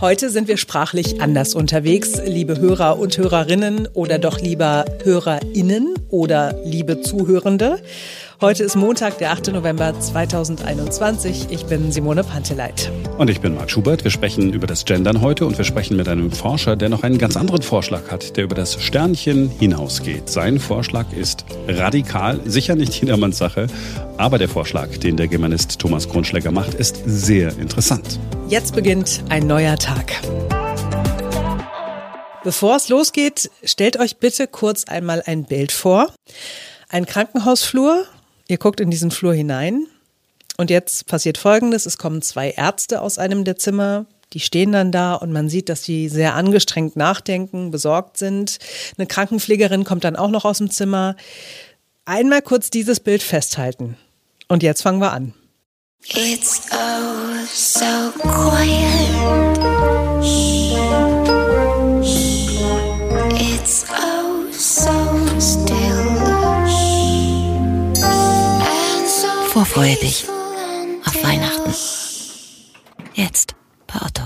Heute sind wir sprachlich anders unterwegs, liebe Hörer und Hörerinnen oder doch lieber Hörerinnen oder liebe Zuhörende. Heute ist Montag, der 8. November 2021. Ich bin Simone Panteleit. Und ich bin Marc Schubert. Wir sprechen über das Gendern heute und wir sprechen mit einem Forscher, der noch einen ganz anderen Vorschlag hat, der über das Sternchen hinausgeht. Sein Vorschlag ist radikal, sicher nicht jedermanns Sache, aber der Vorschlag, den der Germanist Thomas Kronschläger macht, ist sehr interessant. Jetzt beginnt ein neuer Tag. Bevor es losgeht, stellt euch bitte kurz einmal ein Bild vor. Ein Krankenhausflur, Ihr guckt in diesen Flur hinein und jetzt passiert Folgendes. Es kommen zwei Ärzte aus einem der Zimmer. Die stehen dann da und man sieht, dass sie sehr angestrengt nachdenken, besorgt sind. Eine Krankenpflegerin kommt dann auch noch aus dem Zimmer. Einmal kurz dieses Bild festhalten. Und jetzt fangen wir an. It's oh so quiet. Vorfreue dich auf Weihnachten. Jetzt bei Otto.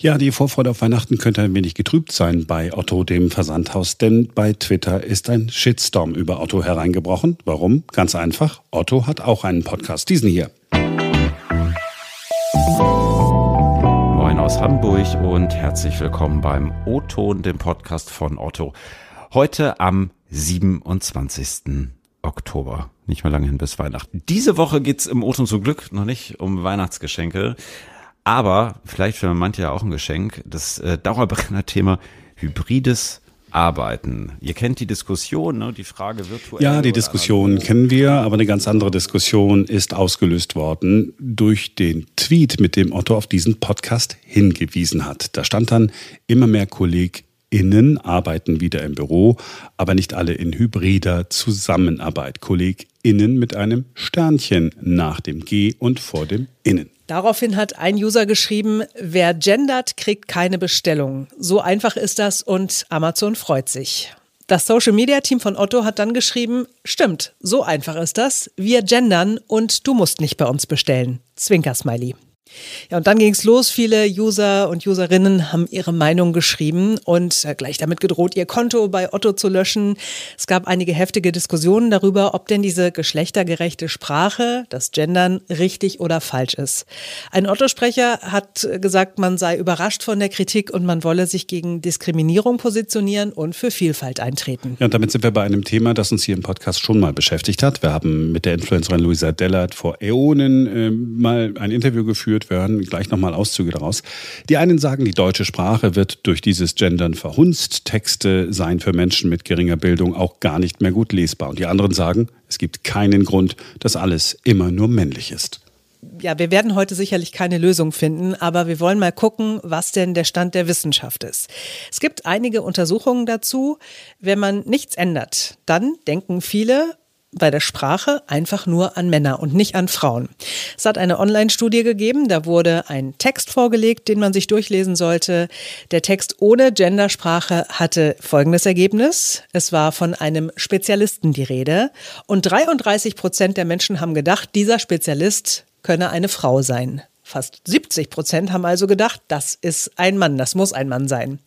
Ja, die Vorfreude auf Weihnachten könnte ein wenig getrübt sein bei Otto, dem Versandhaus, denn bei Twitter ist ein Shitstorm über Otto hereingebrochen. Warum? Ganz einfach. Otto hat auch einen Podcast, diesen hier. Moin aus Hamburg und herzlich willkommen beim O-Ton, dem Podcast von Otto. Heute am 27. Oktober. Nicht mehr lange hin bis Weihnachten. Diese Woche geht's im Oton zum Glück noch nicht um Weihnachtsgeschenke. Aber vielleicht für manche ja auch ein Geschenk. Das äh, Dauerbrenner-Thema hybrides Arbeiten. Ihr kennt die Diskussion, ne? die Frage virtuell. Ja, die Diskussion kennen wir, aber eine ganz andere Diskussion ist ausgelöst worden durch den Tweet, mit dem Otto auf diesen Podcast hingewiesen hat. Da stand dann immer mehr Kolleg KollegInnen arbeiten wieder im Büro, aber nicht alle in hybrider Zusammenarbeit. KollegInnen mit einem Sternchen nach dem G und vor dem Innen. Daraufhin hat ein User geschrieben, wer gendert, kriegt keine Bestellung. So einfach ist das und Amazon freut sich. Das Social Media Team von Otto hat dann geschrieben, stimmt, so einfach ist das. Wir gendern und du musst nicht bei uns bestellen. Zwinker Smiley. Ja, und dann ging es los. Viele User und Userinnen haben ihre Meinung geschrieben und äh, gleich damit gedroht, ihr Konto bei Otto zu löschen. Es gab einige heftige Diskussionen darüber, ob denn diese geschlechtergerechte Sprache, das Gendern, richtig oder falsch ist. Ein Otto-Sprecher hat gesagt, man sei überrascht von der Kritik und man wolle sich gegen Diskriminierung positionieren und für Vielfalt eintreten. Ja, und damit sind wir bei einem Thema, das uns hier im Podcast schon mal beschäftigt hat. Wir haben mit der Influencerin Luisa Dellert vor Äonen äh, mal ein Interview geführt wir hören gleich nochmal Auszüge daraus. Die einen sagen, die deutsche Sprache wird durch dieses Gendern verhunzt. Texte seien für Menschen mit geringer Bildung auch gar nicht mehr gut lesbar. Und die anderen sagen, es gibt keinen Grund, dass alles immer nur männlich ist ja, wir werden heute sicherlich keine Lösung finden, aber wir wollen mal gucken, was denn der Stand der Wissenschaft ist. Es gibt einige Untersuchungen dazu. Wenn man nichts ändert, dann denken viele, bei der Sprache einfach nur an Männer und nicht an Frauen. Es hat eine Online-Studie gegeben, da wurde ein Text vorgelegt, den man sich durchlesen sollte. Der Text ohne Gendersprache hatte folgendes Ergebnis. Es war von einem Spezialisten die Rede und 33 Prozent der Menschen haben gedacht, dieser Spezialist könne eine Frau sein. Fast 70 Prozent haben also gedacht, das ist ein Mann, das muss ein Mann sein.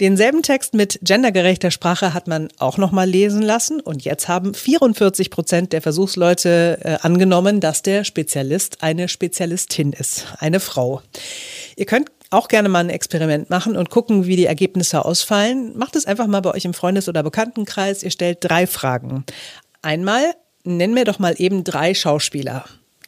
Denselben Text mit gendergerechter Sprache hat man auch noch mal lesen lassen und jetzt haben 44 Prozent der Versuchsleute äh, angenommen, dass der Spezialist eine Spezialistin ist, eine Frau. Ihr könnt auch gerne mal ein Experiment machen und gucken, wie die Ergebnisse ausfallen. Macht es einfach mal bei euch im Freundes- oder Bekanntenkreis. Ihr stellt drei Fragen. Einmal, nenn mir doch mal eben drei Schauspieler.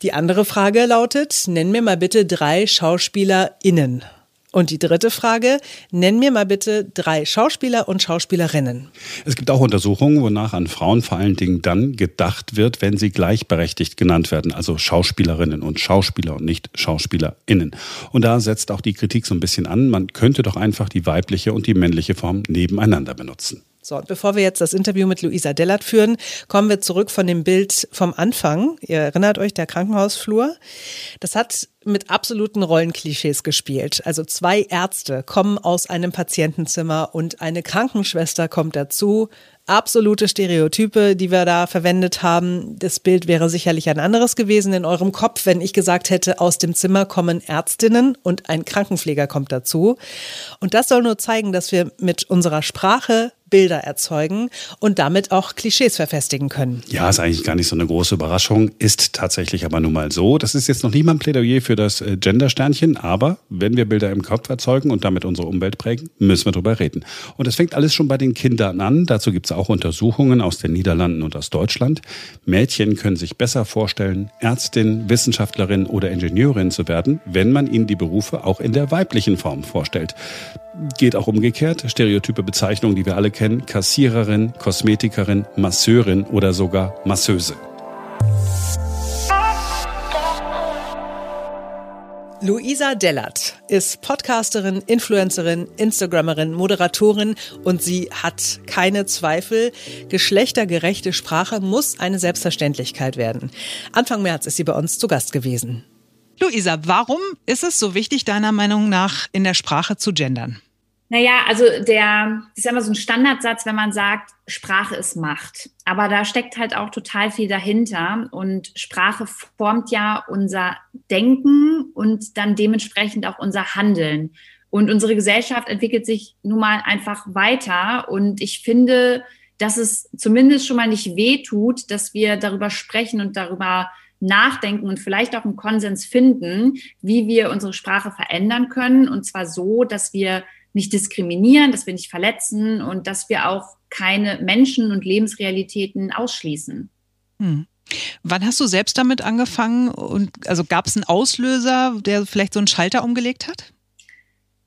Die andere Frage lautet, nenn mir mal bitte drei SchauspielerInnen. Und die dritte Frage, nenn mir mal bitte drei Schauspieler und Schauspielerinnen. Es gibt auch Untersuchungen, wonach an Frauen vor allen Dingen dann gedacht wird, wenn sie gleichberechtigt genannt werden, also Schauspielerinnen und Schauspieler und nicht Schauspielerinnen. Und da setzt auch die Kritik so ein bisschen an, man könnte doch einfach die weibliche und die männliche Form nebeneinander benutzen. So, und bevor wir jetzt das Interview mit Luisa Dellert führen, kommen wir zurück von dem Bild vom Anfang. Ihr erinnert euch, der Krankenhausflur. Das hat mit absoluten Rollenklischees gespielt. Also zwei Ärzte kommen aus einem Patientenzimmer und eine Krankenschwester kommt dazu. absolute Stereotype, die wir da verwendet haben. Das Bild wäre sicherlich ein anderes gewesen in eurem Kopf, wenn ich gesagt hätte, aus dem Zimmer kommen Ärztinnen und ein Krankenpfleger kommt dazu. Und das soll nur zeigen, dass wir mit unserer Sprache Bilder erzeugen und damit auch Klischees verfestigen können. Ja, ist eigentlich gar nicht so eine große Überraschung, ist tatsächlich aber nun mal so. Das ist jetzt noch ein Plädoyer für das äh, Gender-Sternchen, aber wenn wir Bilder im Kopf erzeugen und damit unsere Umwelt prägen, müssen wir drüber reden. Und es fängt alles schon bei den Kindern an. Dazu gibt es auch Untersuchungen aus den Niederlanden und aus Deutschland. Mädchen können sich besser vorstellen, Ärztin, Wissenschaftlerin oder Ingenieurin zu werden, wenn man ihnen die Berufe auch in der weiblichen Form vorstellt. Geht auch umgekehrt. Stereotype Bezeichnungen, die wir alle kennen. Kassiererin, Kosmetikerin, Masseurin oder sogar Masseuse. Luisa Dellert ist Podcasterin, Influencerin, Instagrammerin, Moderatorin und sie hat keine Zweifel. Geschlechtergerechte Sprache muss eine Selbstverständlichkeit werden. Anfang März ist sie bei uns zu Gast gewesen. Luisa, warum ist es so wichtig, deiner Meinung nach in der Sprache zu gendern? Naja, also der, das ist immer so ein Standardsatz, wenn man sagt, Sprache ist Macht. Aber da steckt halt auch total viel dahinter. Und Sprache formt ja unser Denken und dann dementsprechend auch unser Handeln. Und unsere Gesellschaft entwickelt sich nun mal einfach weiter. Und ich finde, dass es zumindest schon mal nicht weh tut, dass wir darüber sprechen und darüber nachdenken und vielleicht auch einen Konsens finden, wie wir unsere Sprache verändern können. Und zwar so, dass wir nicht diskriminieren, dass wir nicht verletzen und dass wir auch keine Menschen und Lebensrealitäten ausschließen. Hm. Wann hast du selbst damit angefangen? Und also gab es einen Auslöser, der vielleicht so einen Schalter umgelegt hat?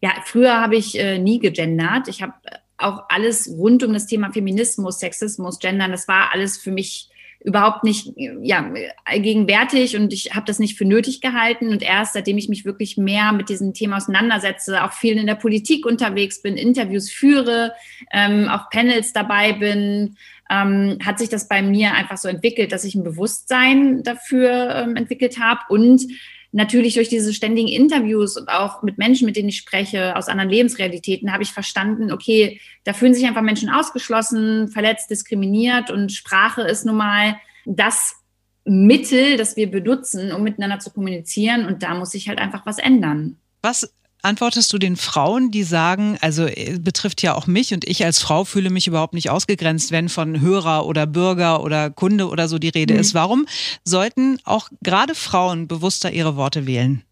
Ja, früher habe ich äh, nie gegendert. Ich habe auch alles rund um das Thema Feminismus, Sexismus, Gendern, das war alles für mich überhaupt nicht ja, gegenwärtig und ich habe das nicht für nötig gehalten. Und erst seitdem ich mich wirklich mehr mit diesem Thema auseinandersetze, auch viel in der Politik unterwegs bin, Interviews führe, ähm, auch Panels dabei bin, ähm, hat sich das bei mir einfach so entwickelt, dass ich ein Bewusstsein dafür ähm, entwickelt habe und natürlich durch diese ständigen Interviews und auch mit Menschen, mit denen ich spreche, aus anderen Lebensrealitäten, habe ich verstanden, okay, da fühlen sich einfach Menschen ausgeschlossen, verletzt, diskriminiert und Sprache ist nun mal das Mittel, das wir benutzen, um miteinander zu kommunizieren und da muss sich halt einfach was ändern. Was antwortest du den Frauen, die sagen, also äh, betrifft ja auch mich und ich als Frau fühle mich überhaupt nicht ausgegrenzt, wenn von Hörer oder Bürger oder Kunde oder so die Rede mhm. ist. Warum sollten auch gerade Frauen bewusster ihre Worte wählen?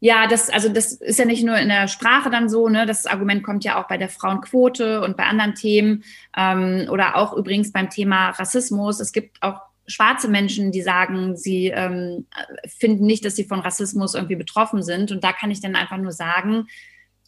Ja, das, also das ist ja nicht nur in der Sprache dann so, ne? Das Argument kommt ja auch bei der Frauenquote und bei anderen Themen ähm, oder auch übrigens beim Thema Rassismus. Es gibt auch schwarze Menschen, die sagen, sie ähm, finden nicht, dass sie von Rassismus irgendwie betroffen sind. Und da kann ich dann einfach nur sagen,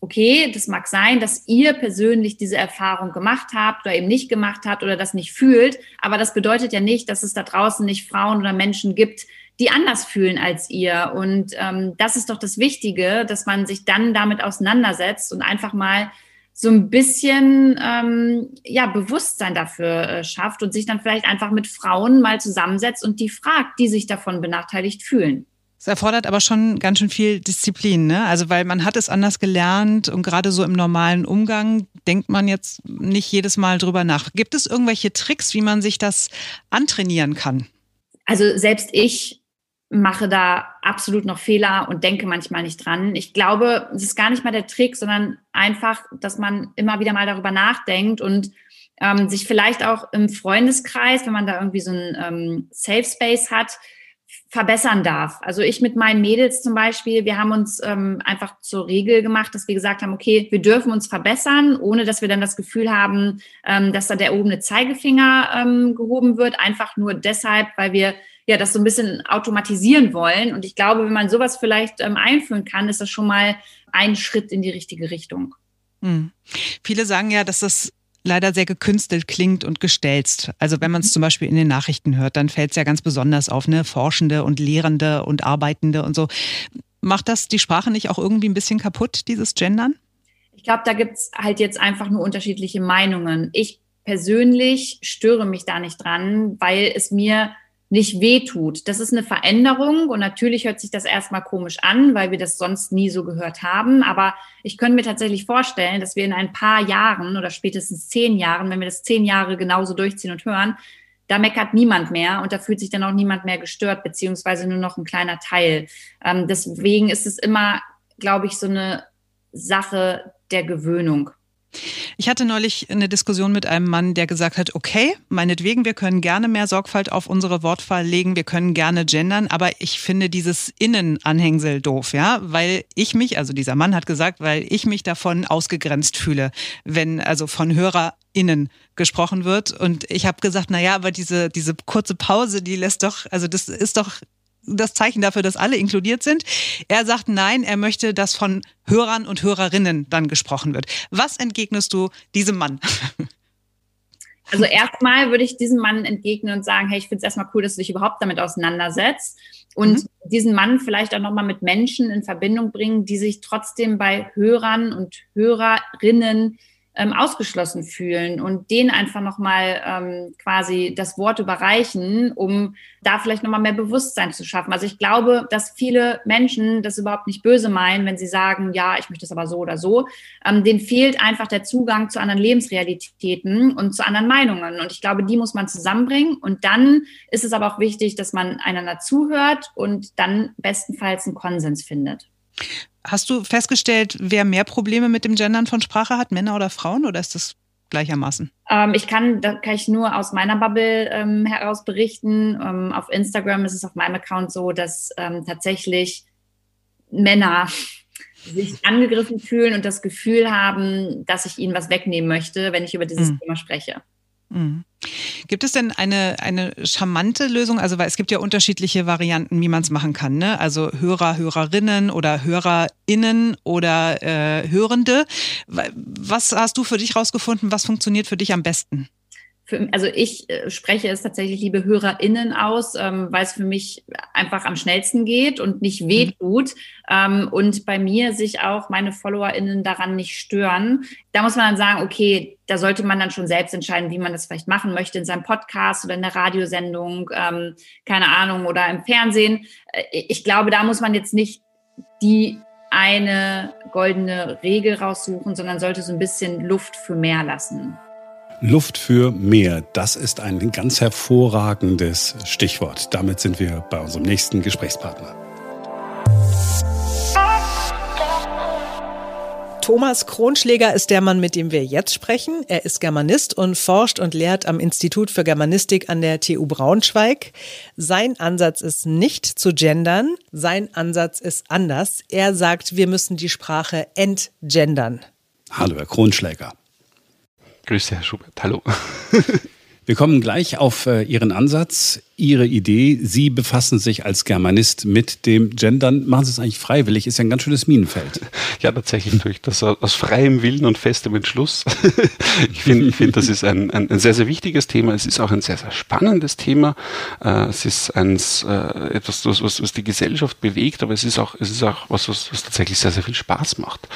okay, das mag sein, dass ihr persönlich diese Erfahrung gemacht habt oder eben nicht gemacht habt oder das nicht fühlt, aber das bedeutet ja nicht, dass es da draußen nicht Frauen oder Menschen gibt, die anders fühlen als ihr. Und ähm, das ist doch das Wichtige, dass man sich dann damit auseinandersetzt und einfach mal so ein bisschen ähm, ja, Bewusstsein dafür äh, schafft und sich dann vielleicht einfach mit Frauen mal zusammensetzt und die fragt, die sich davon benachteiligt fühlen. Es erfordert aber schon ganz schön viel Disziplin, ne? Also weil man hat es anders gelernt und gerade so im normalen Umgang denkt man jetzt nicht jedes Mal drüber nach. Gibt es irgendwelche Tricks, wie man sich das antrainieren kann? Also selbst ich mache da absolut noch Fehler und denke manchmal nicht dran. Ich glaube, es ist gar nicht mal der Trick, sondern einfach, dass man immer wieder mal darüber nachdenkt und ähm, sich vielleicht auch im Freundeskreis, wenn man da irgendwie so ein ähm, Safe Space hat, verbessern darf. Also ich mit meinen Mädels zum Beispiel, wir haben uns ähm, einfach zur Regel gemacht, dass wir gesagt haben, okay, wir dürfen uns verbessern, ohne dass wir dann das Gefühl haben, ähm, dass da der erhobene Zeigefinger ähm, gehoben wird, einfach nur deshalb, weil wir ja das so ein bisschen automatisieren wollen. Und ich glaube, wenn man sowas vielleicht ähm, einführen kann, ist das schon mal ein Schritt in die richtige Richtung. Hm. Viele sagen ja, dass das leider sehr gekünstelt klingt und gestelzt. Also wenn man es zum Beispiel in den Nachrichten hört, dann fällt es ja ganz besonders auf, ne? Forschende und Lehrende und Arbeitende und so. Macht das die Sprache nicht auch irgendwie ein bisschen kaputt, dieses Gendern? Ich glaube, da gibt es halt jetzt einfach nur unterschiedliche Meinungen. Ich persönlich störe mich da nicht dran, weil es mir nicht wehtut. Das ist eine Veränderung und natürlich hört sich das erstmal komisch an, weil wir das sonst nie so gehört haben. Aber ich könnte mir tatsächlich vorstellen, dass wir in ein paar Jahren oder spätestens zehn Jahren, wenn wir das zehn Jahre genauso durchziehen und hören, da meckert niemand mehr und da fühlt sich dann auch niemand mehr gestört, beziehungsweise nur noch ein kleiner Teil. Ähm, deswegen ist es immer, glaube ich, so eine Sache der Gewöhnung. Ich hatte neulich eine Diskussion mit einem Mann, der gesagt hat, okay, meinetwegen, wir können gerne mehr Sorgfalt auf unsere Wortwahl legen, wir können gerne gendern, aber ich finde dieses Innenanhängsel doof, ja, weil ich mich, also dieser Mann hat gesagt, weil ich mich davon ausgegrenzt fühle, wenn also von HörerInnen gesprochen wird. Und ich habe gesagt, na ja, aber diese, diese kurze Pause, die lässt doch, also das ist doch das Zeichen dafür, dass alle inkludiert sind. Er sagt nein, er möchte, dass von Hörern und Hörerinnen dann gesprochen wird. Was entgegnest du diesem Mann? Also erstmal würde ich diesem Mann entgegnen und sagen, hey, ich finde es erstmal cool, dass du dich überhaupt damit auseinandersetzt und mhm. diesen Mann vielleicht auch nochmal mit Menschen in Verbindung bringen, die sich trotzdem bei Hörern und Hörerinnen ähm, ausgeschlossen fühlen und denen einfach nochmal ähm, quasi das Wort überreichen, um da vielleicht nochmal mehr Bewusstsein zu schaffen. Also ich glaube, dass viele Menschen das überhaupt nicht böse meinen, wenn sie sagen, ja, ich möchte es aber so oder so. Ähm, denen fehlt einfach der Zugang zu anderen Lebensrealitäten und zu anderen Meinungen. Und ich glaube, die muss man zusammenbringen. Und dann ist es aber auch wichtig, dass man einander zuhört und dann bestenfalls einen Konsens findet. Hast du festgestellt, wer mehr Probleme mit dem Gendern von Sprache hat, Männer oder Frauen, oder ist das gleichermaßen? Ähm, ich kann, da kann ich nur aus meiner Bubble ähm, heraus berichten. Ähm, auf Instagram ist es auf meinem Account so, dass ähm, tatsächlich Männer sich angegriffen fühlen und das Gefühl haben, dass ich ihnen was wegnehmen möchte, wenn ich über dieses mhm. Thema spreche. Mhm. Gibt es denn eine, eine charmante Lösung? Also, weil es gibt ja unterschiedliche Varianten, wie man es machen kann. Ne? Also Hörer, Hörerinnen oder HörerInnen oder äh, Hörende. Was hast du für dich rausgefunden? Was funktioniert für dich am besten? Für, also ich äh, spreche es tatsächlich, liebe HörerInnen, aus, ähm, weil es für mich einfach am schnellsten geht und nicht mhm. wehtut. Ähm, und bei mir sich auch meine FollowerInnen daran nicht stören. Da muss man dann sagen, okay, da sollte man dann schon selbst entscheiden, wie man das vielleicht machen möchte, in seinem Podcast oder in der Radiosendung, ähm, keine Ahnung, oder im Fernsehen. Äh, ich glaube, da muss man jetzt nicht die eine goldene Regel raussuchen, sondern sollte so ein bisschen Luft für mehr lassen. Luft für mehr, das ist ein ganz hervorragendes Stichwort. Damit sind wir bei unserem nächsten Gesprächspartner. Thomas Kronschläger ist der Mann, mit dem wir jetzt sprechen. Er ist Germanist und forscht und lehrt am Institut für Germanistik an der TU Braunschweig. Sein Ansatz ist nicht zu gendern, sein Ansatz ist anders. Er sagt, wir müssen die Sprache entgendern. Hallo, Herr Kronschläger. Grüße, Herr Schubert. Hallo. Wir kommen gleich auf äh, Ihren Ansatz. Ihre Idee. Sie befassen sich als Germanist mit dem Gendern. Machen Sie es eigentlich freiwillig? Ist ja ein ganz schönes Minenfeld. Ja, tatsächlich tue ich das aus freiem Willen und festem Entschluss. ich finde, ich finde, das ist ein, ein, ein, sehr, sehr wichtiges Thema. Es ist auch ein sehr, sehr spannendes Thema. Äh, es ist eins, äh, etwas, was, was die Gesellschaft bewegt, aber es ist auch, es ist auch was, was, was tatsächlich sehr, sehr viel Spaß macht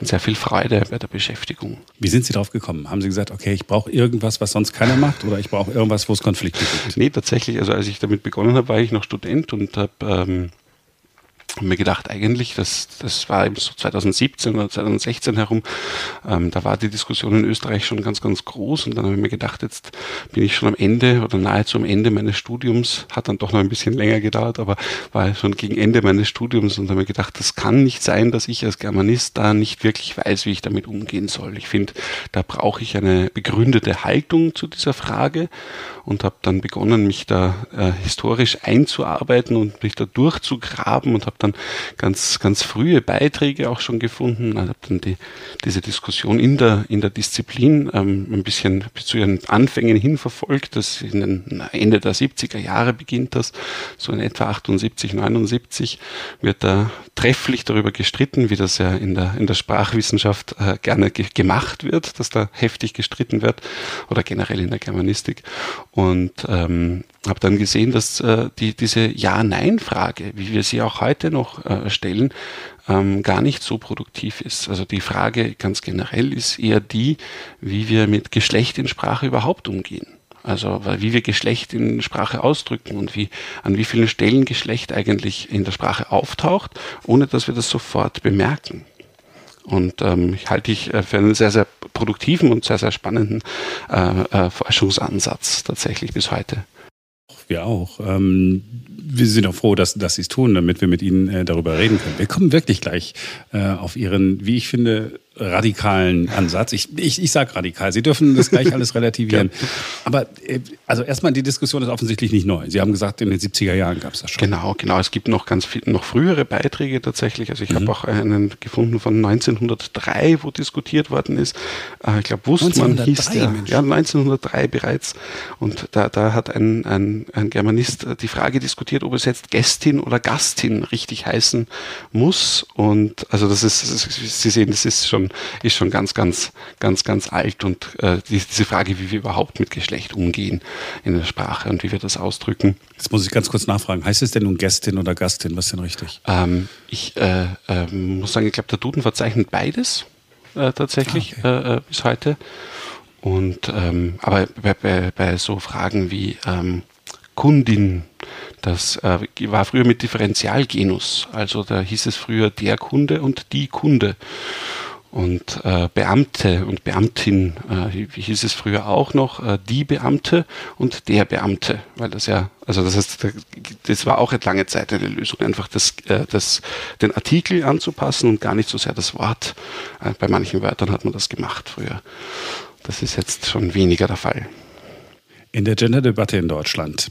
und sehr viel Freude bei der Beschäftigung. Wie sind Sie drauf gekommen? Haben Sie gesagt, okay, ich brauche irgendwas, was sonst keiner macht oder ich brauche irgendwas, wo es Konflikte gibt? Nee, tatsächlich. Also als ich damit begonnen habe, war ich noch Student und habe ähm, mir gedacht, eigentlich, das, das war eben so 2017 oder 2016 herum, ähm, da war die Diskussion in Österreich schon ganz, ganz groß und dann habe ich mir gedacht, jetzt bin ich schon am Ende oder nahezu am Ende meines Studiums, hat dann doch noch ein bisschen länger gedauert, aber war schon gegen Ende meines Studiums und habe mir gedacht, das kann nicht sein, dass ich als Germanist da nicht wirklich weiß, wie ich damit umgehen soll. Ich finde, da brauche ich eine begründete Haltung zu dieser Frage und habe dann begonnen, mich da äh, historisch einzuarbeiten und mich da durchzugraben und habe dann ganz, ganz frühe Beiträge auch schon gefunden. Ich habe dann die, diese Diskussion in der, in der Disziplin ähm, ein bisschen zu ihren Anfängen hin verfolgt. Das in den Ende der 70er Jahre beginnt das, so in etwa 78, 79 wird da trefflich darüber gestritten, wie das ja in der, in der Sprachwissenschaft äh, gerne ge gemacht wird, dass da heftig gestritten wird oder generell in der Germanistik. Und ähm, habe dann gesehen, dass äh, die, diese Ja-Nein-Frage, wie wir sie auch heute noch äh, stellen, ähm, gar nicht so produktiv ist. Also die Frage ganz generell ist eher die, wie wir mit Geschlecht in Sprache überhaupt umgehen. Also wie wir Geschlecht in Sprache ausdrücken und wie an wie vielen Stellen Geschlecht eigentlich in der Sprache auftaucht, ohne dass wir das sofort bemerken. Und ähm, ich halte ich äh, für einen sehr, sehr produktiven und sehr, sehr spannenden äh, äh, Forschungsansatz tatsächlich bis heute. Wir auch. Ähm, wir sind auch froh, dass, dass Sie es tun, damit wir mit Ihnen äh, darüber reden können. Wir kommen wirklich gleich äh, auf Ihren, wie ich finde, radikalen Ansatz. Ich, ich, ich sage radikal. Sie dürfen das gleich alles relativieren. Aber äh, also erstmal, die Diskussion ist offensichtlich nicht neu. Sie haben gesagt, in den 70er Jahren gab es das schon. Genau, genau. Es gibt noch ganz viel, noch frühere Beiträge tatsächlich. Also ich mhm. habe auch einen gefunden von 1903, wo diskutiert worden ist. Äh, ich glaube, Wustmann hieß der. Mensch. Ja, 1903 bereits. Und da, da hat ein, ein, ein Germanist die Frage diskutiert, ob es jetzt Gästin oder Gastin richtig heißen muss. Und also das ist, Sie sehen, das ist schon ist schon ganz, ganz, ganz, ganz alt und äh, diese Frage, wie wir überhaupt mit Geschlecht umgehen in der Sprache und wie wir das ausdrücken. Jetzt muss ich ganz kurz nachfragen. Heißt es denn nun Gästin oder Gastin? Was ist denn richtig? Ähm, ich äh, äh, muss sagen, ich glaube, der Duden verzeichnet beides äh, tatsächlich ah, okay. Äh, äh, bis heute. Und ähm, aber bei, bei, bei so Fragen wie ähm, Kundin. Das äh, war früher mit Differentialgenus. Also da hieß es früher der Kunde und die Kunde. Und äh, Beamte und Beamtin, äh, wie hieß es früher auch noch, äh, die Beamte und der Beamte, weil das ja, also das heißt, das war auch eine lange Zeit eine Lösung, einfach das, äh, das, den Artikel anzupassen und gar nicht so sehr das Wort. Äh, bei manchen Wörtern hat man das gemacht früher. Das ist jetzt schon weniger der Fall. In der Gender-Debatte in Deutschland,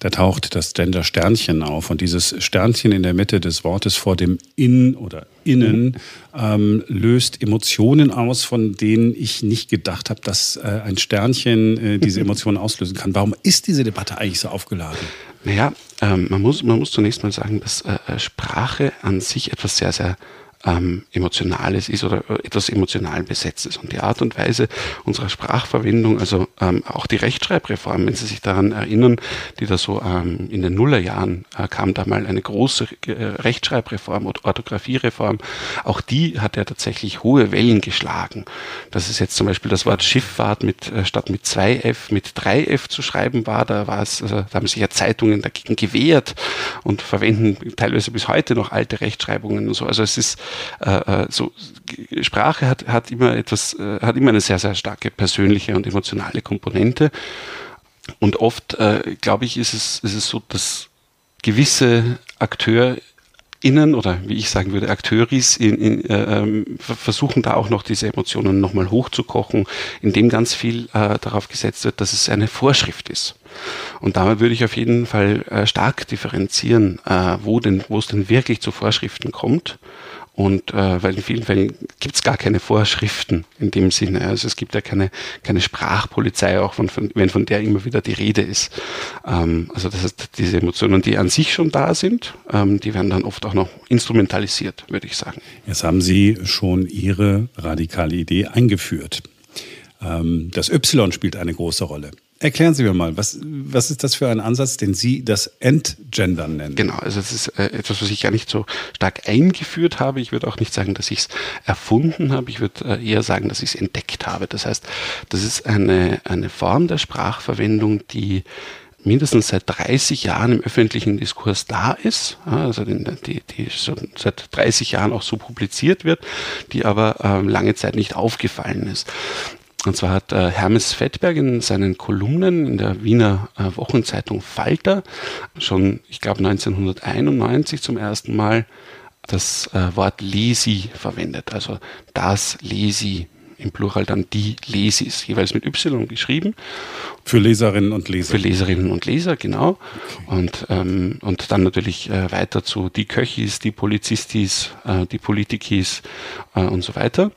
da taucht das Gender-Sternchen auf und dieses Sternchen in der Mitte des Wortes vor dem In oder Innen ähm, löst Emotionen aus, von denen ich nicht gedacht habe, dass äh, ein Sternchen äh, diese Emotionen auslösen kann. Warum ist diese Debatte eigentlich so aufgeladen? Naja, ähm, man, muss, man muss zunächst mal sagen, dass äh, äh Sprache an sich etwas sehr, sehr ähm, Emotionales ist oder etwas emotional besetztes. Und die Art und Weise unserer Sprachverwendung, also ähm, auch die Rechtschreibreform, wenn Sie sich daran erinnern, die da so ähm, in den Nullerjahren äh, kam da mal eine große äh, Rechtschreibreform oder Orthografiereform, auch die hat ja tatsächlich hohe Wellen geschlagen. Das ist jetzt zum Beispiel das Wort Schifffahrt mit äh, statt mit 2F mit 3F zu schreiben war, da war es, also, da haben sich ja Zeitungen dagegen gewehrt und verwenden teilweise bis heute noch alte Rechtschreibungen und so. Also es ist äh, äh, so Sprache hat, hat immer etwas, äh, hat immer eine sehr, sehr starke persönliche und emotionale Komponente. Und oft, äh, glaube ich, ist es, ist es so, dass gewisse AkteurInnen oder wie ich sagen würde, Akteuris in, in, äh, ähm, versuchen da auch noch diese Emotionen nochmal hochzukochen, indem ganz viel äh, darauf gesetzt wird, dass es eine Vorschrift ist. Und damit würde ich auf jeden Fall äh, stark differenzieren, äh, wo denn, wo es denn wirklich zu Vorschriften kommt und äh, weil in vielen Fällen gibt es gar keine Vorschriften in dem Sinne. Also es gibt ja keine, keine Sprachpolizei, auch von, von, wenn von der immer wieder die Rede ist. Ähm, also das heißt, diese Emotionen, die an sich schon da sind, ähm, die werden dann oft auch noch instrumentalisiert, würde ich sagen. Jetzt haben Sie schon Ihre radikale Idee eingeführt. Ähm, das Y spielt eine große Rolle. Erklären Sie mir mal, was, was ist das für ein Ansatz, den Sie das Entgendern nennen? Genau, also es ist äh, etwas, was ich gar nicht so stark eingeführt habe. Ich würde auch nicht sagen, dass ich es erfunden habe. Ich würde äh, eher sagen, dass ich es entdeckt habe. Das heißt, das ist eine, eine Form der Sprachverwendung, die mindestens seit 30 Jahren im öffentlichen Diskurs da ist, also die, die, schon seit 30 Jahren auch so publiziert wird, die aber ähm, lange Zeit nicht aufgefallen ist. Und zwar hat äh, Hermes Fettberg in seinen Kolumnen in der Wiener äh, Wochenzeitung Falter schon, ich glaube 1991 zum ersten Mal das äh, Wort Lesi verwendet, also das Lesi im Plural dann die Lesis, jeweils mit Y geschrieben. Für Leserinnen und Leser. Für Leserinnen und Leser, genau. Okay. Und, ähm, und dann natürlich äh, weiter zu die Köchis, die Polizistis, äh, die Politikis äh, und so weiter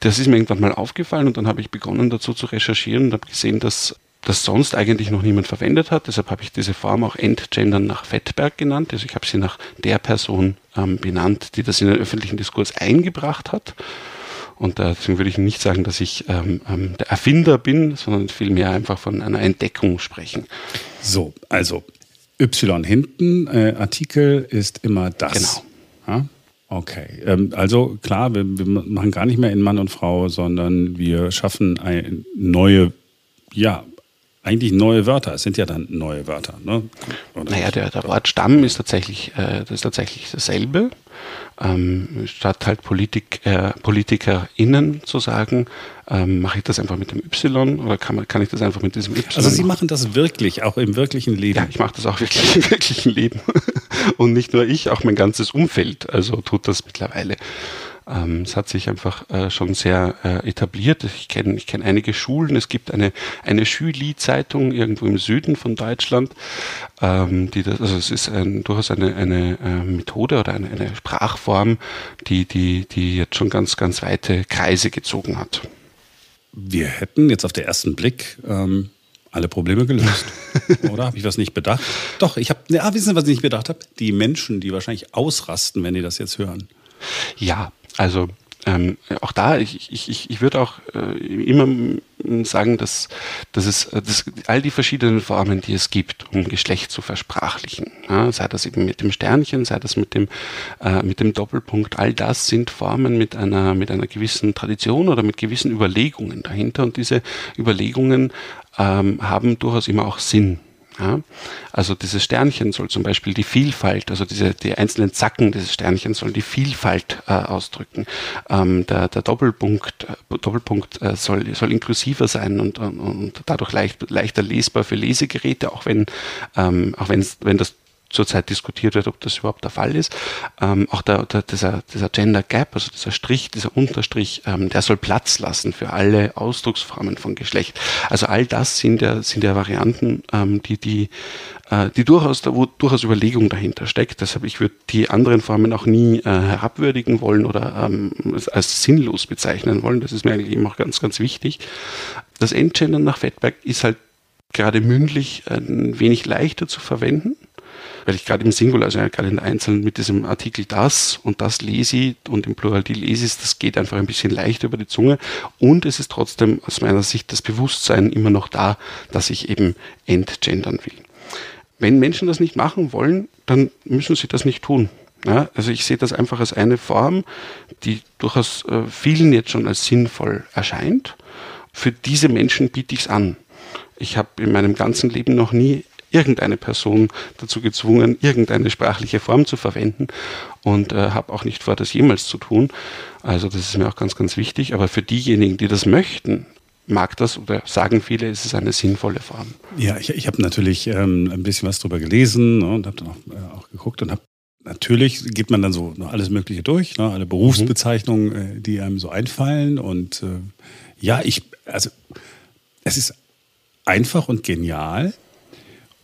das ist mir irgendwann mal aufgefallen und dann habe ich begonnen dazu zu recherchieren und habe gesehen, dass das sonst eigentlich noch niemand verwendet hat. Deshalb habe ich diese Form auch Entgendern nach Fettberg genannt. Also ich habe sie nach der Person ähm, benannt, die das in den öffentlichen Diskurs eingebracht hat. Und äh, deswegen würde ich nicht sagen, dass ich ähm, ähm, der Erfinder bin, sondern vielmehr einfach von einer Entdeckung sprechen. So, also Y hinten, äh, Artikel ist immer das. Genau. Ja? Okay, ähm, also klar, wir, wir, machen gar nicht mehr in Mann und Frau, sondern wir schaffen eine neue, ja, eigentlich neue Wörter. Es sind ja dann neue Wörter. Ne? naja, der, der Wortstamm ist tatsächlich, äh, das ist tatsächlich dasselbe. Ähm, statt halt Politik, äh, PolitikerInnen zu sagen, ähm, mache ich das einfach mit dem Y oder kann, man, kann ich das einfach mit diesem Y? Also Sie machen das wirklich, auch im wirklichen Leben? Ja, ich mache das auch wirklich im wirklichen Leben. Und nicht nur ich, auch mein ganzes Umfeld also tut das mittlerweile. Ähm, es hat sich einfach äh, schon sehr äh, etabliert. Ich kenne ich kenn einige Schulen. Es gibt eine, eine Schüli-Zeitung irgendwo im Süden von Deutschland. Ähm, die das, also es ist ein, durchaus eine, eine äh, Methode oder eine, eine Sprachform, die, die, die jetzt schon ganz, ganz weite Kreise gezogen hat. Wir hätten jetzt auf den ersten Blick ähm, alle Probleme gelöst. Oder habe ich was nicht bedacht? Doch, ich habe, ja, wissen Sie, was ich nicht bedacht habe? Die Menschen, die wahrscheinlich ausrasten, wenn die das jetzt hören. Ja, also ähm, auch da, ich, ich, ich würde auch äh, immer sagen, dass, dass es dass all die verschiedenen Formen, die es gibt, um Geschlecht zu versprachlichen, ja, sei das eben mit dem Sternchen, sei das mit dem, äh, mit dem Doppelpunkt, all das sind Formen mit einer, mit einer gewissen Tradition oder mit gewissen Überlegungen dahinter und diese Überlegungen ähm, haben durchaus immer auch Sinn. Ja? Also dieses Sternchen soll zum Beispiel die Vielfalt, also diese, die einzelnen Zacken dieses Sternchens sollen die Vielfalt äh, ausdrücken. Ähm, der, der Doppelpunkt, äh, Doppelpunkt äh, soll, soll inklusiver sein und, und, und dadurch leicht, leichter lesbar für Lesegeräte, auch wenn, ähm, auch wenn, wenn das zurzeit diskutiert wird, ob das überhaupt der Fall ist. Ähm, auch der, der, dieser, dieser Gender Gap, also dieser Strich, dieser Unterstrich, ähm, der soll Platz lassen für alle Ausdrucksformen von Geschlecht. Also all das sind ja, sind ja Varianten, ähm, die, die, äh, die durchaus, wo durchaus Überlegung dahinter steckt. Deshalb, ich würde die anderen Formen auch nie äh, herabwürdigen wollen oder ähm, als sinnlos bezeichnen wollen. Das ist mir eigentlich eben auch ganz, ganz wichtig. Das Endgendern nach Fettberg ist halt gerade mündlich ein wenig leichter zu verwenden weil ich gerade im Singular, also gerade in Einzelnen mit diesem Artikel das und das lese und im Plural die lese das geht einfach ein bisschen leichter über die Zunge und es ist trotzdem aus meiner Sicht das Bewusstsein immer noch da, dass ich eben entgendern will. Wenn Menschen das nicht machen wollen, dann müssen sie das nicht tun. Ja, also ich sehe das einfach als eine Form, die durchaus äh, vielen jetzt schon als sinnvoll erscheint. Für diese Menschen biete ich es an. Ich habe in meinem ganzen Leben noch nie irgendeine Person dazu gezwungen, irgendeine sprachliche Form zu verwenden und äh, habe auch nicht vor, das jemals zu tun. Also das ist mir auch ganz, ganz wichtig. Aber für diejenigen, die das möchten, mag das oder sagen viele, es ist eine sinnvolle Form. Ja, ich, ich habe natürlich ähm, ein bisschen was darüber gelesen ne, und habe dann auch, äh, auch geguckt und habe natürlich geht man dann so alles Mögliche durch, ne, alle Berufsbezeichnungen, äh, die einem so einfallen und äh, ja, ich also es ist einfach und genial.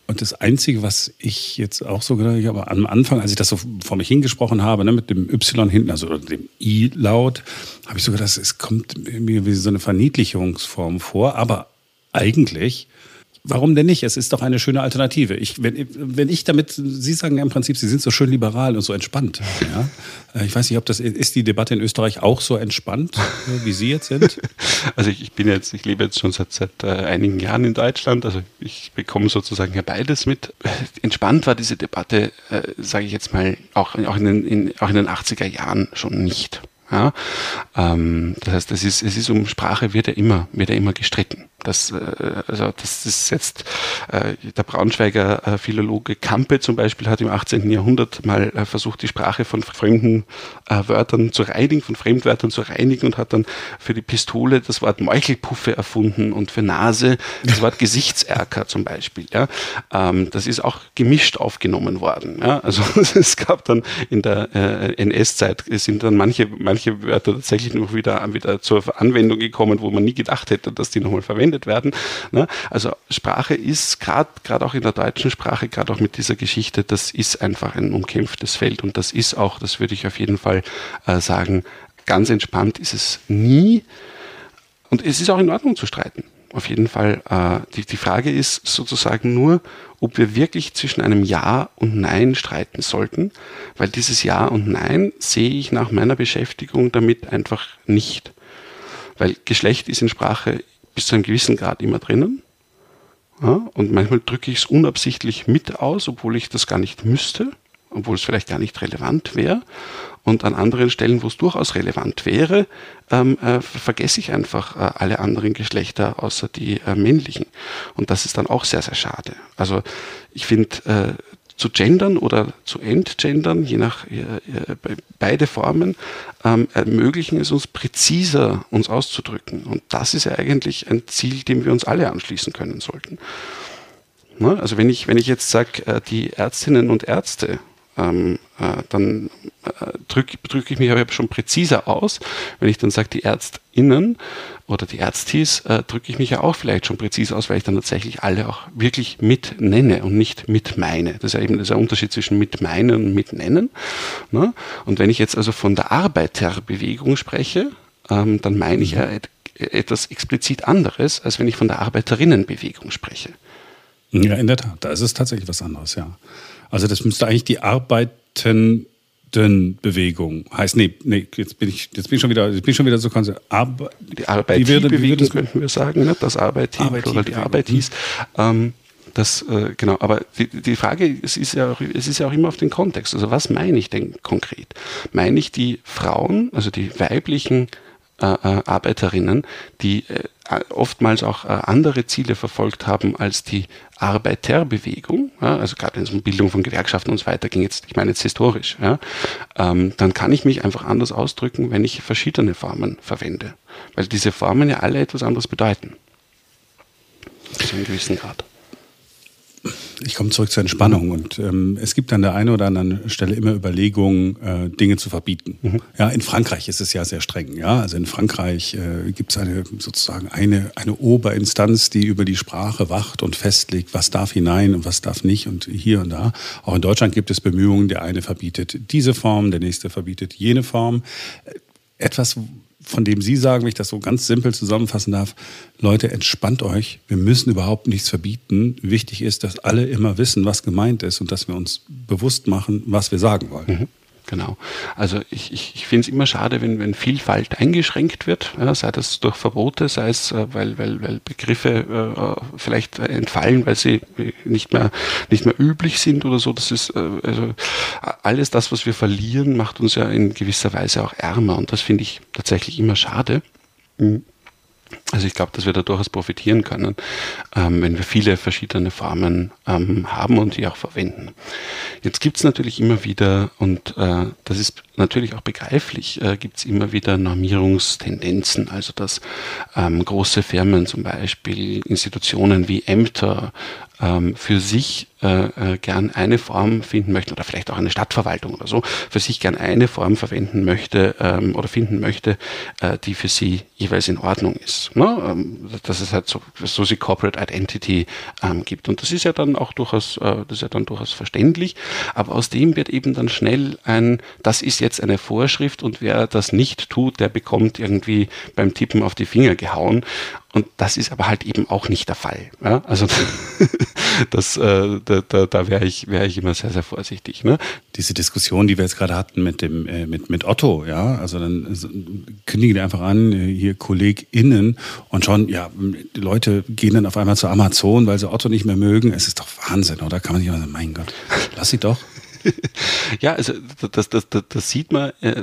Und das Einzige, was ich jetzt auch so gedacht habe, am Anfang, als ich das so vor mich hingesprochen habe, ne, mit dem Y hinten, also dem I-Laut, habe ich so gedacht, es kommt irgendwie wie so eine Verniedlichungsform vor. Aber eigentlich Warum denn nicht? Es ist doch eine schöne Alternative. Ich, wenn, wenn ich damit, Sie sagen ja im Prinzip, Sie sind so schön liberal und so entspannt. Ja? Äh, ich weiß nicht, ob das ist die Debatte in Österreich auch so entspannt, wie Sie jetzt sind? Also ich, ich bin jetzt, ich lebe jetzt schon seit, seit äh, einigen Jahren in Deutschland. Also ich bekomme sozusagen ja beides mit. Entspannt war diese Debatte, äh, sage ich jetzt mal, auch, auch, in den, in, auch in den 80er Jahren schon nicht. Ja? Ähm, das heißt, es ist, es ist um Sprache wird ja immer, wird ja immer gestritten. Das, äh, also das ist jetzt äh, der Braunschweiger äh, Philologe Kampe zum Beispiel hat im 18. Jahrhundert mal versucht, die Sprache von fremden Wörtern zu reinigen, von Fremdwörtern zu reinigen und hat dann für die Pistole das Wort Meuchelpuffe erfunden und für Nase das Wort Gesichtserker zum Beispiel. Ja. Ähm, das ist auch gemischt aufgenommen worden. Ja. Also es gab dann in der NS-Zeit sind dann manche, manche Wörter tatsächlich noch wieder, wieder zur Anwendung gekommen, wo man nie gedacht hätte, dass die nochmal verwendet verwendet werden. Ne? Also Sprache ist gerade gerade auch in der deutschen Sprache, gerade auch mit dieser Geschichte, das ist einfach ein umkämpftes Feld und das ist auch, das würde ich auf jeden Fall äh, sagen, ganz entspannt ist es nie. Und es ist auch in Ordnung zu streiten. Auf jeden Fall. Äh, die, die Frage ist sozusagen nur, ob wir wirklich zwischen einem Ja und Nein streiten sollten, weil dieses Ja und Nein sehe ich nach meiner Beschäftigung damit einfach nicht. Weil Geschlecht ist in Sprache bis zu einem gewissen Grad immer drinnen. Ja, und manchmal drücke ich es unabsichtlich mit aus, obwohl ich das gar nicht müsste. obwohl es vielleicht gar nicht relevant wäre. Und an anderen Stellen, wo es durchaus relevant wäre, ähm, äh, vergesse ich einfach äh, alle anderen Geschlechter außer die äh, männlichen. Und das ist dann auch sehr, sehr schade. Also ich finde, äh, zu gendern oder zu entgendern, je nach äh, äh, beide Formen, ähm, ermöglichen es uns präziser uns auszudrücken. Und das ist ja eigentlich ein Ziel, dem wir uns alle anschließen können sollten. Ne? Also wenn ich, wenn ich jetzt sage, äh, die Ärztinnen und Ärzte, ähm, äh, dann äh, drücke drück ich mich aber schon präziser aus. Wenn ich dann sage, die ÄrztInnen oder die Ärztis, äh, drücke ich mich ja auch vielleicht schon präzise aus, weil ich dann tatsächlich alle auch wirklich mit nenne und nicht mit meine. Das ist ja eben dieser Unterschied zwischen mit meinen und mit nennen. Ne? Und wenn ich jetzt also von der Arbeiterbewegung spreche, ähm, dann meine ich ja et etwas explizit anderes, als wenn ich von der Arbeiterinnenbewegung spreche. Ja, in der Tat, da ist es tatsächlich was anderes, ja. Also das müsste eigentlich die Arbeiten Bewegung heißt, nee, nee, jetzt bin ich, jetzt bin ich schon wieder, ich bin schon wieder so konzentriert. Arbe die Arbeitsbewegung könnten wir sagen, ne? das Arbeit, oder die Arbeit hieß. Ähm, das, äh, genau, aber die, die Frage es ist, ja auch, es ist ja auch immer auf den Kontext. Also was meine ich denn konkret? Meine ich die Frauen, also die weiblichen äh, äh Arbeiterinnen, die äh, oftmals auch äh, andere Ziele verfolgt haben als die Arbeiterbewegung, ja, also gerade wenn es um Bildung von Gewerkschaften und so weiter ging, jetzt, ich meine jetzt historisch, ja, ähm, dann kann ich mich einfach anders ausdrücken, wenn ich verschiedene Formen verwende. Weil diese Formen ja alle etwas anderes bedeuten. Zu einem gewissen Grad ich komme zurück zur Entspannung und ähm, es gibt an der einen oder anderen Stelle immer Überlegungen, äh, Dinge zu verbieten. Mhm. Ja, in Frankreich ist es ja sehr streng. Ja, also in Frankreich äh, gibt es eine sozusagen eine eine Oberinstanz, die über die Sprache wacht und festlegt, was darf hinein und was darf nicht und hier und da. Auch in Deutschland gibt es Bemühungen. Der eine verbietet diese Form, der nächste verbietet jene Form. Etwas, von dem Sie sagen, wenn ich das so ganz simpel zusammenfassen darf, Leute, entspannt euch. Wir müssen überhaupt nichts verbieten. Wichtig ist, dass alle immer wissen, was gemeint ist und dass wir uns bewusst machen, was wir sagen wollen. Mhm. Genau. Also ich, ich, ich finde es immer schade, wenn, wenn Vielfalt eingeschränkt wird, ja, sei das durch Verbote, sei es, äh, weil, weil, weil Begriffe äh, vielleicht entfallen, weil sie nicht mehr, nicht mehr üblich sind oder so. Das ist äh, also alles das, was wir verlieren, macht uns ja in gewisser Weise auch ärmer und das finde ich tatsächlich immer schade. Mhm. Also ich glaube, dass wir da durchaus profitieren können, ähm, wenn wir viele verschiedene Formen ähm, haben und die auch verwenden. Jetzt gibt es natürlich immer wieder, und äh, das ist natürlich auch begreiflich, äh, gibt es immer wieder Normierungstendenzen, also dass ähm, große Firmen zum Beispiel, Institutionen wie Ämter ähm, für sich äh, äh, gern eine Form finden möchten oder vielleicht auch eine Stadtverwaltung oder so, für sich gern eine Form verwenden möchte ähm, oder finden möchte, äh, die für sie jeweils in Ordnung ist. Ne? Dass es halt so, so sie Corporate Identity ähm, gibt. Und das ist ja dann auch durchaus, äh, das ist ja dann durchaus verständlich. Aber aus dem wird eben dann schnell ein, das ist jetzt eine Vorschrift und wer das nicht tut, der bekommt irgendwie beim Tippen auf die Finger gehauen. Und das ist aber halt eben auch nicht der Fall. Ja? Also das, äh, da, da, da wäre ich, wär ich immer sehr, sehr vorsichtig. Ne? Diese Diskussion, die wir jetzt gerade hatten mit dem äh, mit, mit Otto, ja, also dann also, kündigen die einfach an, äh, hier KollegInnen und schon, ja, die Leute gehen dann auf einmal zu Amazon, weil sie Otto nicht mehr mögen. Es ist doch Wahnsinn, oder? Kann man nicht immer sagen, mein Gott, lass sie doch. ja, also das, das, das, das sieht man, äh,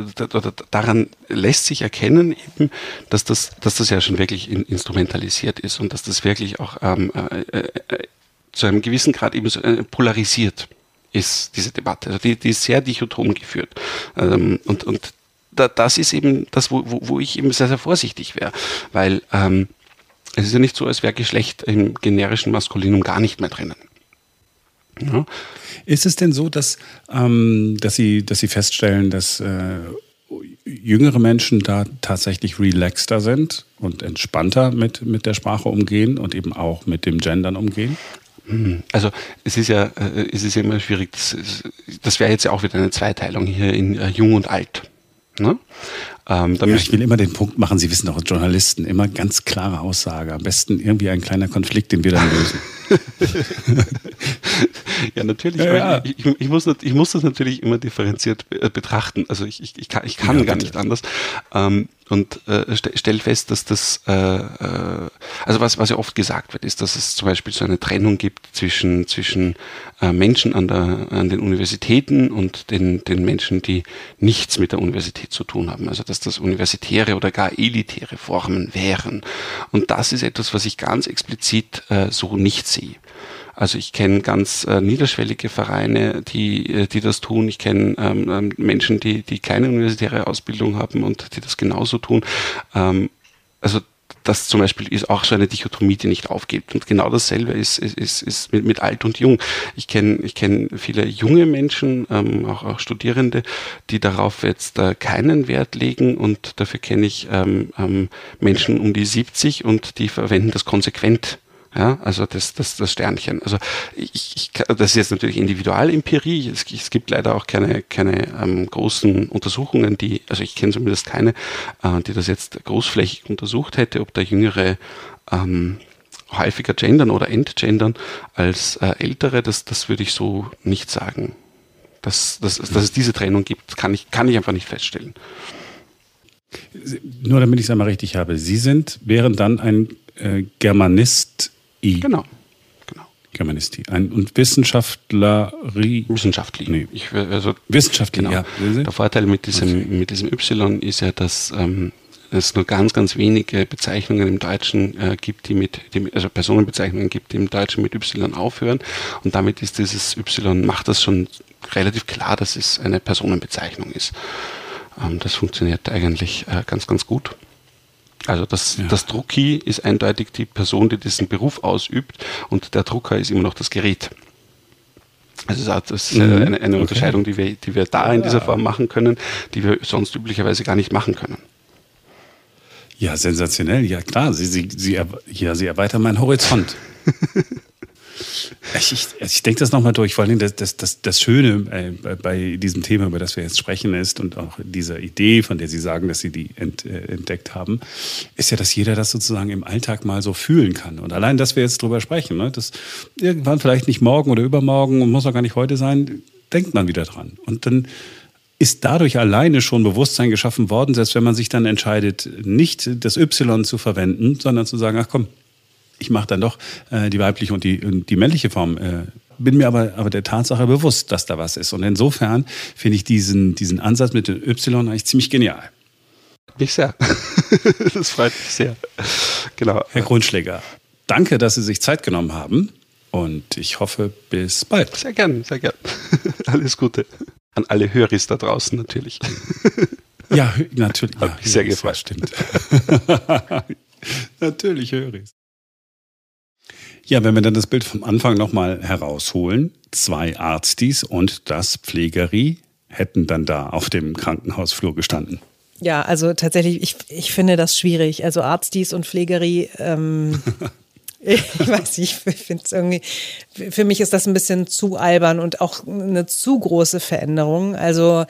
daran lässt sich erkennen eben, dass das, dass das ja schon wirklich instrumentalisiert ist und dass das wirklich auch ähm, äh, äh, zu einem gewissen Grad eben so, äh, polarisiert ist, diese Debatte. Also die, die ist sehr dichotom geführt. Ähm, und und da, das ist eben das, wo, wo, wo ich eben sehr, sehr vorsichtig wäre, weil ähm, es ist ja nicht so, als wäre Geschlecht im generischen Maskulinum gar nicht mehr drinnen. Ja. Ist es denn so, dass, ähm, dass, Sie, dass Sie feststellen, dass äh, jüngere Menschen da tatsächlich relaxter sind und entspannter mit, mit der Sprache umgehen und eben auch mit dem Gendern umgehen? Hm. Also es ist ja, äh, es ist immer schwierig. Das, das wäre jetzt ja auch wieder eine Zweiteilung hier in äh, Jung und Alt. Ne? Ähm, ja, ich will immer den Punkt machen, Sie wissen doch, Journalisten, immer ganz klare Aussage. Am besten irgendwie ein kleiner Konflikt, den wir dann lösen. ja, natürlich. Ja, ja. Ich, ich, muss, ich muss das natürlich immer differenziert betrachten. Also ich, ich, ich kann, ich kann ja, gar nicht anders. Ähm, und äh, stell fest, dass das, äh, äh, also was, was ja oft gesagt wird, ist, dass es zum Beispiel so eine Trennung gibt zwischen, zwischen äh, Menschen an, der, an den Universitäten und den, den Menschen, die nichts mit der Universität zu tun haben. Also dass das universitäre oder gar elitäre Formen wären. Und das ist etwas, was ich ganz explizit äh, so nicht sehe. Also ich kenne ganz äh, niederschwellige Vereine, die, äh, die das tun. Ich kenne ähm, ähm, Menschen, die, die keine universitäre Ausbildung haben und die das genauso tun. Ähm, also das zum Beispiel ist auch so eine Dichotomie, die nicht aufgibt. Und genau dasselbe ist, ist, ist, ist mit, mit alt und jung. Ich kenne ich kenn viele junge Menschen, ähm, auch, auch Studierende, die darauf jetzt äh, keinen Wert legen und dafür kenne ich ähm, ähm, Menschen um die 70 und die verwenden das konsequent ja, also das, das, das Sternchen. Also ich, ich, das ist jetzt natürlich Individualempirie. Es, es gibt leider auch keine, keine ähm, großen Untersuchungen, die, also ich kenne zumindest keine, äh, die das jetzt großflächig untersucht hätte, ob der Jüngere ähm, häufiger gendern oder entgendern als äh, Ältere. Das, das würde ich so nicht sagen. Dass, dass, dass es diese Trennung gibt, kann ich, kann ich einfach nicht feststellen. Nur damit ich es einmal richtig habe. Sie sind, wären dann ein äh, Germanist I. Genau. genau. Germanistik. Ein, und Wissenschaftleri. Wissenschaftlich. Nee. Ich, also, Wissenschaftlich, genau. ja. Der Vorteil mit diesem, mit diesem Y ist ja, dass ähm, es nur ganz, ganz wenige Bezeichnungen im Deutschen äh, gibt, die mit, die, also Personenbezeichnungen gibt, die im Deutschen mit Y aufhören. Und damit ist dieses Y, macht das schon relativ klar, dass es eine Personenbezeichnung ist. Ähm, das funktioniert eigentlich äh, ganz, ganz gut. Also das, ja. das Drucki ist eindeutig die Person, die diesen Beruf ausübt und der Drucker ist immer noch das Gerät. Also das ist mhm. eine, eine okay. Unterscheidung, die wir, die wir da in dieser Form machen können, die wir sonst üblicherweise gar nicht machen können. Ja, sensationell. Ja, klar. Sie, Sie, Sie, ja, Sie erweitern meinen Horizont. Ich, ich, denke das nochmal durch. Vor allem das, das, das, das Schöne äh, bei diesem Thema, über das wir jetzt sprechen, ist und auch dieser Idee, von der Sie sagen, dass Sie die ent, äh, entdeckt haben, ist ja, dass jeder das sozusagen im Alltag mal so fühlen kann. Und allein, dass wir jetzt drüber sprechen, ne, dass irgendwann vielleicht nicht morgen oder übermorgen und muss auch gar nicht heute sein, denkt man wieder dran. Und dann ist dadurch alleine schon Bewusstsein geschaffen worden, selbst wenn man sich dann entscheidet, nicht das Y zu verwenden, sondern zu sagen, ach komm, ich mache dann doch äh, die weibliche und die, und die männliche Form. Äh, bin mir aber, aber der Tatsache bewusst, dass da was ist. Und insofern finde ich diesen, diesen Ansatz mit dem Y eigentlich ziemlich genial. Mich sehr. das freut mich sehr. Genau. Herr Grundschläger, danke, dass Sie sich Zeit genommen haben. Und ich hoffe, bis bald. Sehr gern, sehr gern. Alles Gute. An alle Höris da draußen natürlich. Ja, natürlich. Hat mich sehr gefreut. Stimmt. natürlich Höris. Ja, wenn wir dann das Bild vom Anfang nochmal herausholen, zwei Arztis und das Pflegerie hätten dann da auf dem Krankenhausflur gestanden. Ja, also tatsächlich, ich, ich finde das schwierig. Also Arztis und Pflegerie, ähm, ich weiß nicht, ich finde es irgendwie, für mich ist das ein bisschen zu albern und auch eine zu große Veränderung. Also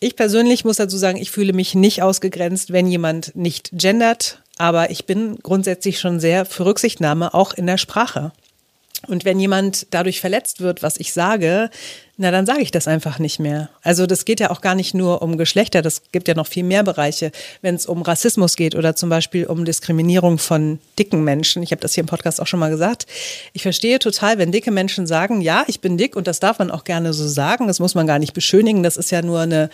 ich persönlich muss dazu sagen, ich fühle mich nicht ausgegrenzt, wenn jemand nicht gendert aber ich bin grundsätzlich schon sehr für Rücksichtnahme, auch in der Sprache. Und wenn jemand dadurch verletzt wird, was ich sage, na dann sage ich das einfach nicht mehr. Also das geht ja auch gar nicht nur um Geschlechter, das gibt ja noch viel mehr Bereiche, wenn es um Rassismus geht oder zum Beispiel um Diskriminierung von dicken Menschen. Ich habe das hier im Podcast auch schon mal gesagt. Ich verstehe total, wenn dicke Menschen sagen, ja, ich bin dick und das darf man auch gerne so sagen, das muss man gar nicht beschönigen, das ist ja nur eine,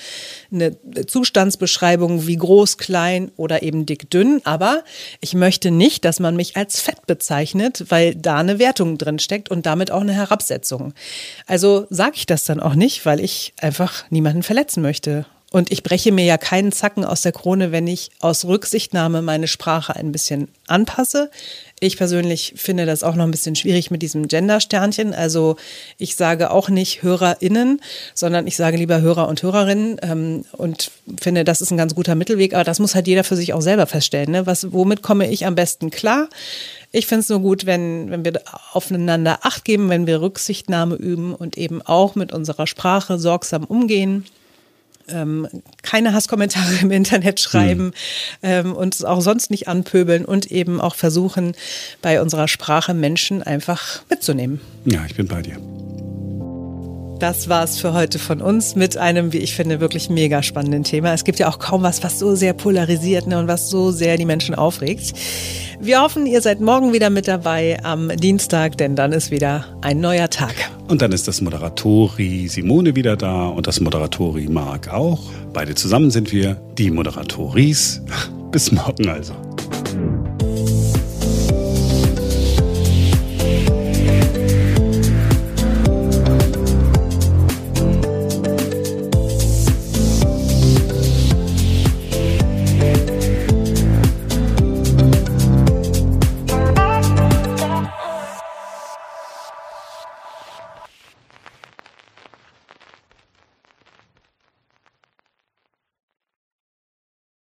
eine Zustandsbeschreibung wie groß, klein oder eben dick, dünn. Aber ich möchte nicht, dass man mich als fett bezeichnet, weil da eine Wertung drin steckt und damit auch eine Herabsetzung. Also sage ich das dann auch nicht, weil ich einfach niemanden verletzen möchte. Und ich breche mir ja keinen Zacken aus der Krone, wenn ich aus Rücksichtnahme meine Sprache ein bisschen anpasse. Ich persönlich finde das auch noch ein bisschen schwierig mit diesem Gender-Sternchen. Also ich sage auch nicht HörerInnen, sondern ich sage lieber Hörer und Hörerinnen ähm, und finde, das ist ein ganz guter Mittelweg. Aber das muss halt jeder für sich auch selber feststellen. Ne? Was, womit komme ich am besten klar? Ich finde es nur gut, wenn, wenn wir aufeinander Acht geben, wenn wir Rücksichtnahme üben und eben auch mit unserer Sprache sorgsam umgehen. Ähm, keine Hasskommentare im Internet schreiben, mhm. ähm, uns auch sonst nicht anpöbeln und eben auch versuchen, bei unserer Sprache Menschen einfach mitzunehmen. Ja, ich bin bei dir. Das war's für heute von uns mit einem, wie ich finde, wirklich mega spannenden Thema. Es gibt ja auch kaum was, was so sehr polarisiert ne, und was so sehr die Menschen aufregt. Wir hoffen, ihr seid morgen wieder mit dabei am Dienstag, denn dann ist wieder ein neuer Tag. Und dann ist das Moderatori Simone wieder da und das Moderatori Marc auch. Beide zusammen sind wir die Moderatoris. Bis morgen also.